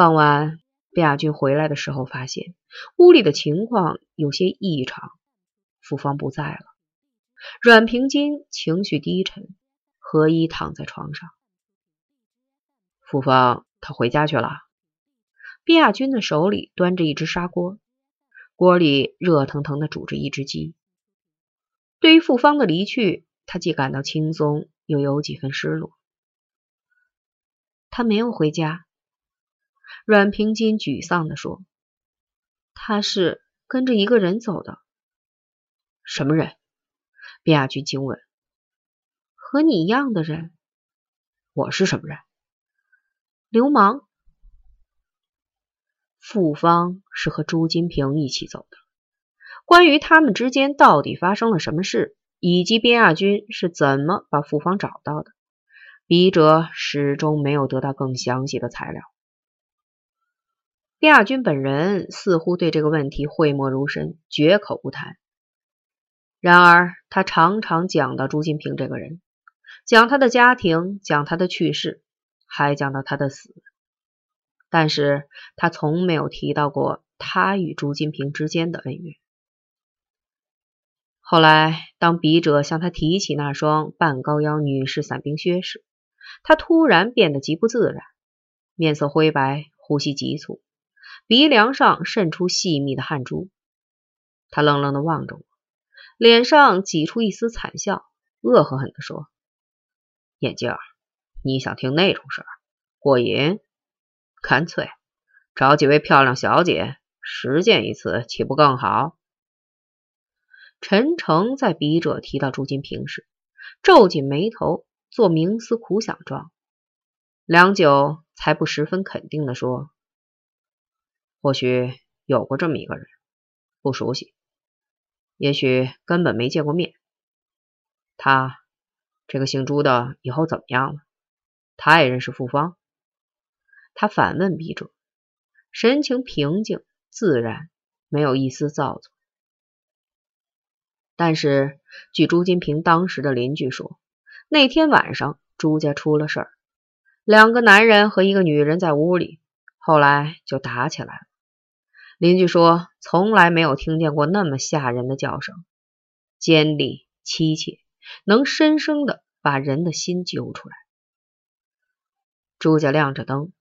傍晚，卞亚军回来的时候，发现屋里的情况有些异常。傅芳不在了，阮平金情绪低沉，何一躺在床上。傅芳，他回家去了。卞亚军的手里端着一只砂锅，锅里热腾腾的煮着一只鸡。对于傅芳的离去，他既感到轻松，又有几分失落。他没有回家。阮平金沮丧地说：“他是跟着一个人走的。”什么人？卞亚军惊问。“和你一样的人。”“我是什么人？”“流氓。”傅芳是和朱金平一起走的。关于他们之间到底发生了什么事，以及边亚军是怎么把傅芳找到的，笔者始终没有得到更详细的材料。卞亚军本人似乎对这个问题讳莫如深，绝口不谈。然而，他常常讲到朱金平这个人，讲他的家庭，讲他的去世，还讲到他的死。但是他从没有提到过他与朱金平之间的恩怨。后来，当笔者向他提起那双半高腰女士伞兵靴时，他突然变得极不自然，面色灰白，呼吸急促。鼻梁上渗出细密的汗珠，他愣愣的望着我，脸上挤出一丝惨笑，恶狠狠地说：“眼镜，你想听那种事儿？过瘾？干脆找几位漂亮小姐实践一次，岂不更好？”陈诚在笔者提到朱金平时，皱紧眉头，做冥思苦想状，良久才不十分肯定地说。或许有过这么一个人，不熟悉，也许根本没见过面。他这个姓朱的以后怎么样了？他也认识傅芳？他反问笔者，神情平静自然，没有一丝造作。但是据朱金平当时的邻居说，那天晚上朱家出了事儿，两个男人和一个女人在屋里，后来就打起来了。邻居说，从来没有听见过那么吓人的叫声，尖利凄切，能深深的把人的心揪出来。朱家亮着灯，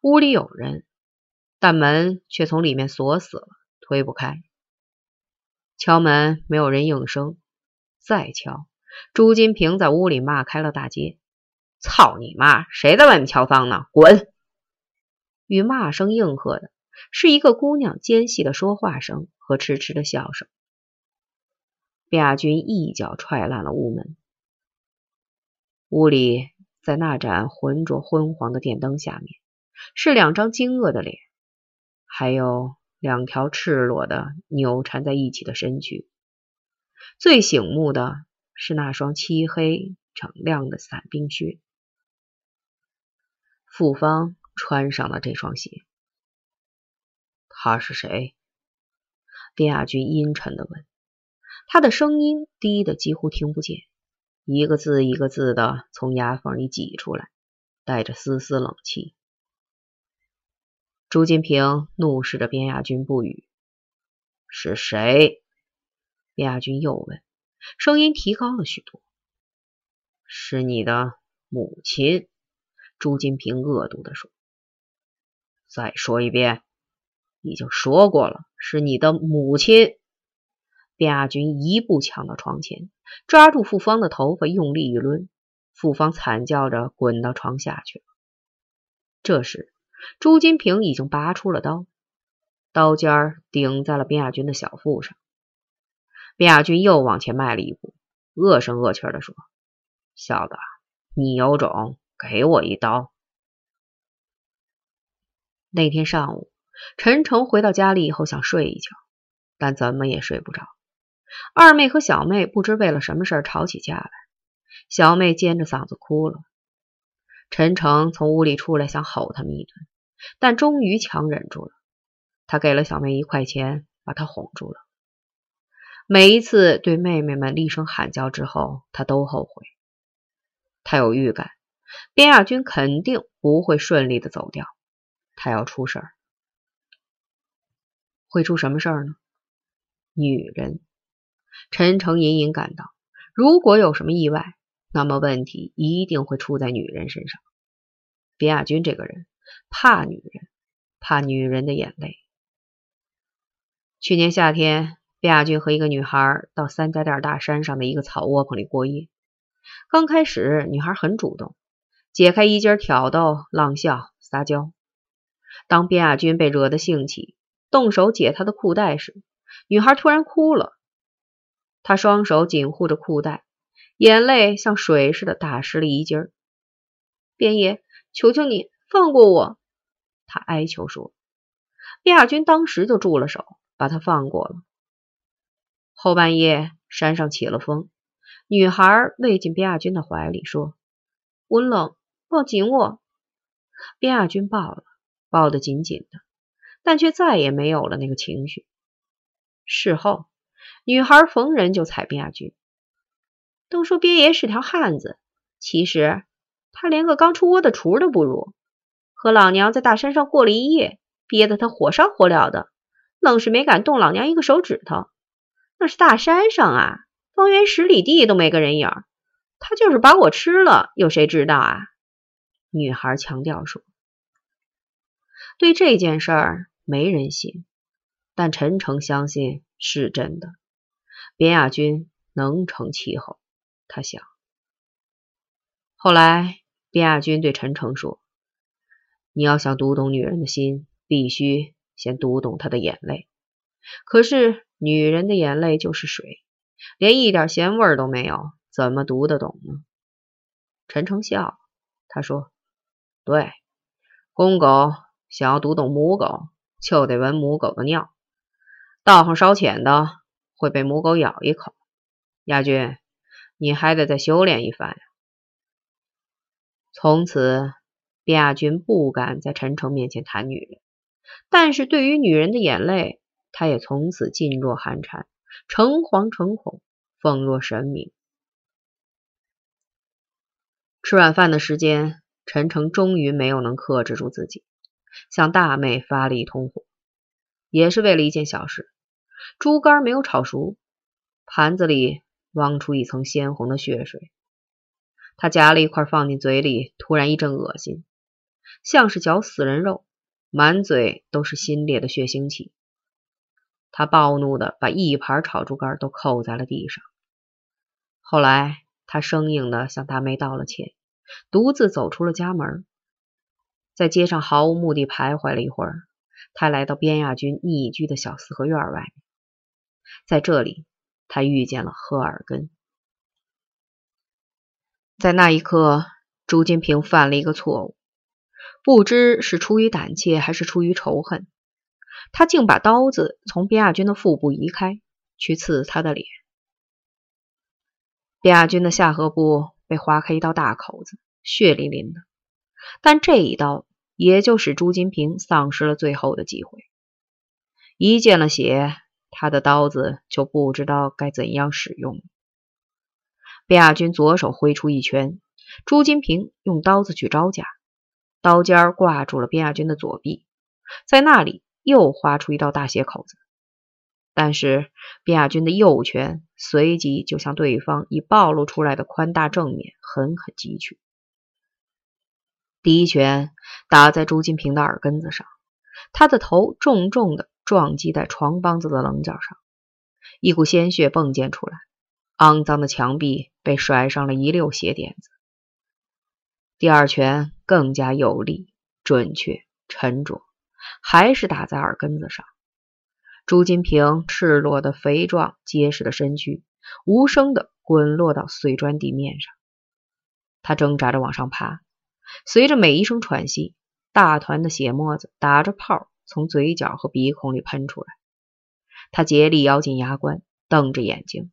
屋里有人，但门却从里面锁死了，推不开。敲门，没有人应声。再敲，朱金平在屋里骂开了大街：“操你妈！谁在外面敲房呢？滚！”与骂声应和的。是一个姑娘尖细的说话声和痴痴的笑声。亚军一脚踹烂了屋门。屋里，在那盏浑浊昏黄的电灯下面，是两张惊愕的脸，还有两条赤裸的扭缠在一起的身躯。最醒目的是那双漆黑锃亮的伞兵靴。傅芳穿上了这双鞋。他是谁？卞亚军阴沉的问。他的声音低的几乎听不见，一个字一个字的从牙缝里挤出来，带着丝丝冷气。朱金平怒视着边亚军不语。是谁？边亚军又问，声音提高了许多。是你的母亲。朱金平恶毒的说。再说一遍。已经说过了，是你的母亲。卞亚军一步抢到床前，抓住傅芳的头发，用力一抡，傅芳惨叫着滚到床下去了。这时，朱金平已经拔出了刀，刀尖儿顶在了卞亚军的小腹上。卞亚军又往前迈了一步，恶声恶气的说：“小子，你有种，给我一刀！”那天上午。陈诚回到家里以后想睡一觉，但怎么也睡不着。二妹和小妹不知为了什么事吵起架来，小妹尖着嗓子哭了。陈诚从屋里出来想吼他们一顿，但终于强忍住了。他给了小妹一块钱，把她哄住了。每一次对妹妹们厉声喊叫之后，他都后悔。他有预感，边亚军肯定不会顺利的走掉。他要出事儿。会出什么事儿呢？女人。陈诚隐隐感到，如果有什么意外，那么问题一定会出在女人身上。边亚军这个人怕女人，怕女人的眼泪。去年夏天，边亚军和一个女孩到三家店大山上的一个草窝棚里过夜。刚开始，女孩很主动，解开衣襟挑逗、浪笑、撒娇。当边亚军被惹得兴起，动手解她的裤带时，女孩突然哭了。她双手紧护着裤带，眼泪像水似的打湿了衣襟儿。边爷，求求你放过我！她哀求说。边亚军当时就住了手，把她放过了。后半夜，山上起了风，女孩偎进边亚军的怀里说：“我冷，抱紧我。”边亚军抱了，抱得紧紧的。但却再也没有了那个情绪。事后，女孩逢人就踩边亚军，都说边爷是条汉子，其实他连个刚出窝的雏都不如。和老娘在大山上过了一夜，憋得他火烧火燎的，愣是没敢动老娘一个手指头。那是大山上啊，方圆十里地都没个人影，他就是把我吃了，有谁知道啊？女孩强调说：“对这件事儿。”没人信，但陈诚相信是真的。边亚军能成气候，他想。后来，边亚军对陈诚说：“你要想读懂女人的心，必须先读懂她的眼泪。可是，女人的眼泪就是水，连一点咸味都没有，怎么读得懂呢？”陈诚笑，他说：“对，公狗想要读懂母狗。”就得闻母狗的尿，道行稍浅的会被母狗咬一口。亚军，你还得再修炼一番呀。从此，卞亚军不敢在陈诚面前谈女人，但是对于女人的眼泪，他也从此噤若寒蝉，诚惶诚恐，奉若神明。吃晚饭的时间，陈诚终于没有能克制住自己。向大妹发了一通火，也是为了一件小事：猪肝没有炒熟，盘子里汪出一层鲜红的血水。他夹了一块放进嘴里，突然一阵恶心，像是嚼死人肉，满嘴都是新裂的血腥气。他暴怒的把一盘炒猪肝都扣在了地上。后来，他生硬的向大妹道了歉，独自走出了家门。在街上毫无目的徘徊了一会儿，他来到边亚军匿居的小四合院外面。在这里，他遇见了赫尔根。在那一刻，朱金平犯了一个错误，不知是出于胆怯还是出于仇恨，他竟把刀子从边亚军的腹部移开，去刺他的脸。边亚军的下颌部被划开一道大口子，血淋淋的。但这一刀也就使朱金平丧失了最后的机会。一见了血，他的刀子就不知道该怎样使用。卞亚军左手挥出一拳，朱金平用刀子去招架，刀尖挂住了卞亚军的左臂，在那里又划出一道大血口子。但是卞亚军的右拳随即就向对方已暴露出来的宽大正面狠狠击去。第一拳打在朱金平的耳根子上，他的头重重的撞击在床帮子的棱角上，一股鲜血迸溅出来，肮脏的墙壁被甩上了一溜血点子。第二拳更加有力、准确、沉着，还是打在耳根子上。朱金平赤裸的肥壮结实的身躯无声的滚落到碎砖地面上，他挣扎着往上爬。随着每一声喘息，大团的血沫子打着泡从嘴角和鼻孔里喷出来。他竭力咬紧牙关，瞪着眼睛，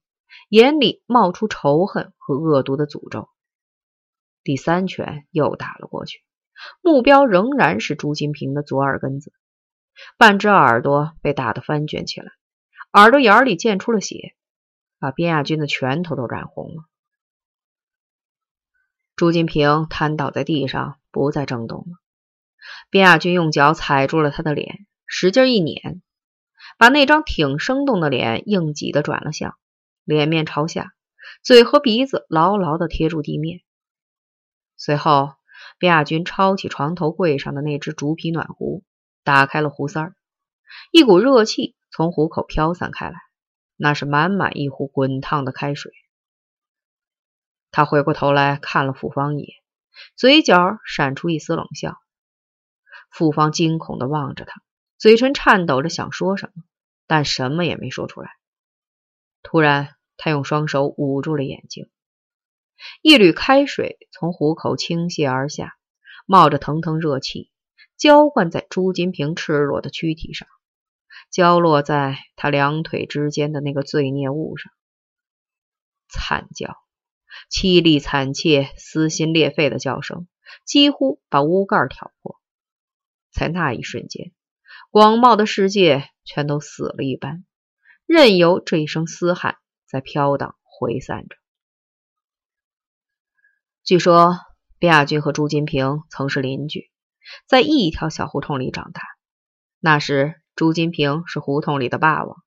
眼里冒出仇恨和恶毒的诅咒。第三拳又打了过去，目标仍然是朱金平的左耳根子，半只耳朵被打得翻卷起来，耳朵眼里溅出了血，把边亚军的拳头都染红了。朱金平瘫倒在地上，不再挣动了。边亚军用脚踩住了他的脸，使劲一碾，把那张挺生动的脸硬挤的转了向，脸面朝下，嘴和鼻子牢牢的贴住地面。随后，边亚军抄起床头柜上的那只竹皮暖壶，打开了壶塞儿，一股热气从壶口飘散开来，那是满满一壶滚烫的开水。他回过头来看了傅芳一眼，嘴角闪出一丝冷笑。傅芳惊恐的望着他，嘴唇颤抖着想说什么，但什么也没说出来。突然，他用双手捂住了眼睛。一缕开水从壶口倾泻而下，冒着腾腾热气，浇灌在朱金平赤裸的躯体上，浇落在他两腿之间的那个罪孽物上。惨叫，凄厉惨切、撕心裂肺的叫声，几乎把屋盖挑破。在那一瞬间，广袤的世界全都死了一般，任由这一声嘶喊在飘荡回散着。据说，边亚军和朱金平曾是邻居，在一条小胡同里长大。那时，朱金平是胡同里的霸王，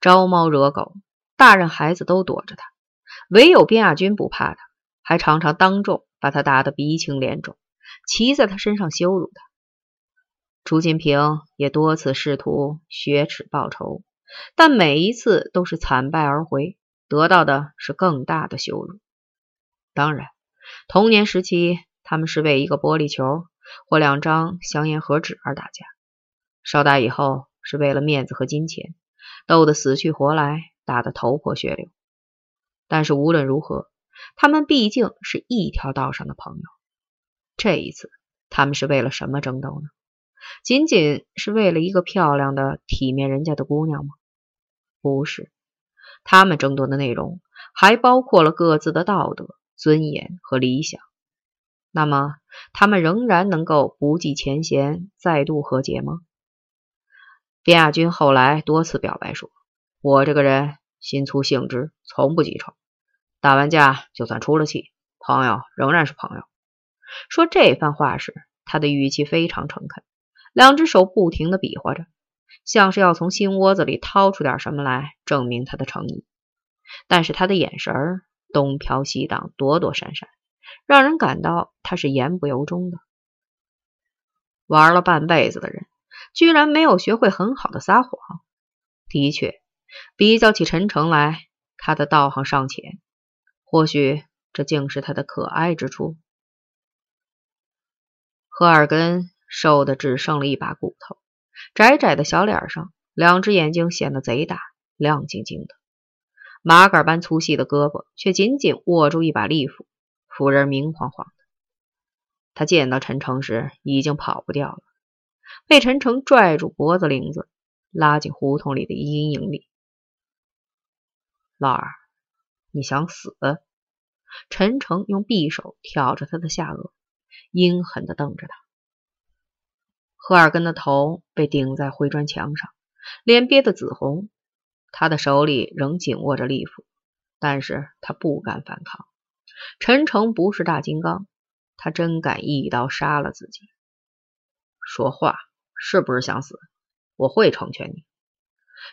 招猫惹狗，大人孩子都躲着他，唯有边亚军不怕他，还常常当众把他打得鼻青脸肿，骑在他身上羞辱他。朱金平也多次试图雪耻报仇，但每一次都是惨败而回，得到的是更大的羞辱。当然，童年时期他们是为一个玻璃球或两张香烟盒纸而打架；稍大以后是为了面子和金钱，斗得死去活来，打得头破血流。但是无论如何，他们毕竟是一条道上的朋友。这一次，他们是为了什么争斗呢？仅仅是为了一个漂亮的、体面人家的姑娘吗？不是，他们争夺的内容还包括了各自的道德、尊严和理想。那么，他们仍然能够不计前嫌，再度和解吗？边亚军后来多次表白说：“我这个人心粗性直，从不记仇。打完架就算出了气，朋友仍然是朋友。”说这番话时，他的语气非常诚恳。两只手不停地比划着，像是要从心窝子里掏出点什么来证明他的诚意。但是他的眼神东飘西荡，躲躲闪闪，让人感到他是言不由衷的。玩了半辈子的人，居然没有学会很好的撒谎。的确，比较起陈诚来，他的道行尚浅。或许这竟是他的可爱之处。赫尔根。瘦的只剩了一把骨头，窄窄的小脸上，两只眼睛显得贼大，亮晶晶的。麻杆般粗细的胳膊却紧紧握住一把利斧，斧刃明晃晃的。他见到陈诚时已经跑不掉了，被陈诚拽住脖子领子，拉进胡同里的阴影里。老二，你想死？陈诚用匕首挑着他的下颚，阴狠地瞪着他。赫尔根的头被顶在灰砖墙上，脸憋得紫红，他的手里仍紧握着利斧，但是他不敢反抗。陈诚不是大金刚，他真敢一刀杀了自己。说话是不是想死？我会成全你。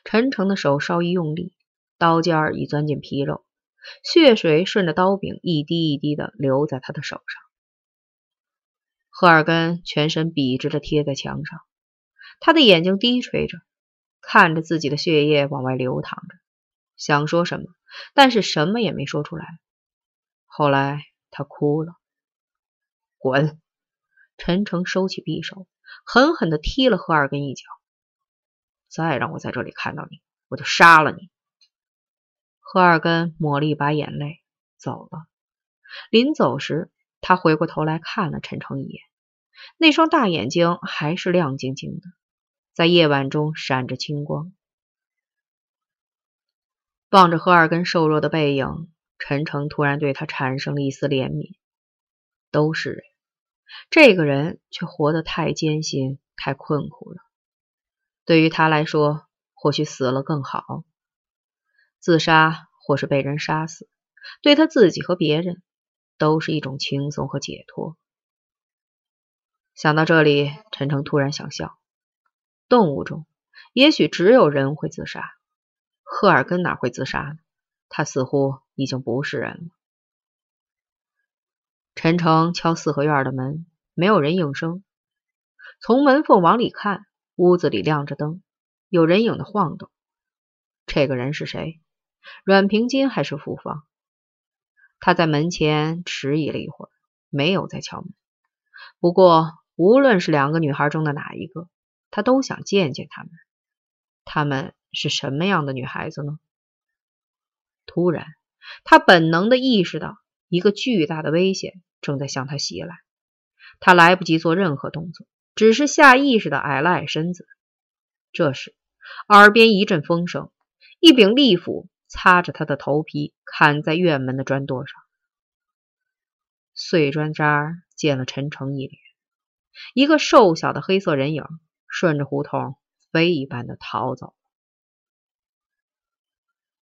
陈诚的手稍一用力，刀尖儿已钻进皮肉，血水顺着刀柄一滴一滴的流在他的手上。赫尔根全身笔直的贴在墙上，他的眼睛低垂着，看着自己的血液往外流淌着，想说什么，但是什么也没说出来。后来他哭了。滚！陈诚收起匕首，狠狠地踢了赫尔根一脚。再让我在这里看到你，我就杀了你。赫尔根抹了一把眼泪，走了。临走时。他回过头来看了陈诚一眼，那双大眼睛还是亮晶晶的，在夜晚中闪着青光。望着赫尔根瘦弱的背影，陈诚突然对他产生了一丝怜悯。都是人，这个人却活得太艰辛、太困苦了。对于他来说，或许死了更好，自杀或是被人杀死，对他自己和别人。都是一种轻松和解脱。想到这里，陈诚突然想笑。动物中，也许只有人会自杀。赫尔根哪会自杀呢？他似乎已经不是人了。陈诚敲四合院的门，没有人应声。从门缝往里看，屋子里亮着灯，有人影的晃动。这个人是谁？阮平金还是复方？他在门前迟疑了一会儿，没有再敲门。不过，无论是两个女孩中的哪一个，他都想见见她们。她们是什么样的女孩子呢？突然，他本能的意识到一个巨大的危险正在向他袭来。他来不及做任何动作，只是下意识的矮了矮身子。这时，耳边一阵风声，一柄利斧擦着他的头皮，砍在院门的砖垛上。碎砖渣溅了陈诚一脸。一个瘦小的黑色人影顺着胡同飞一般的逃走。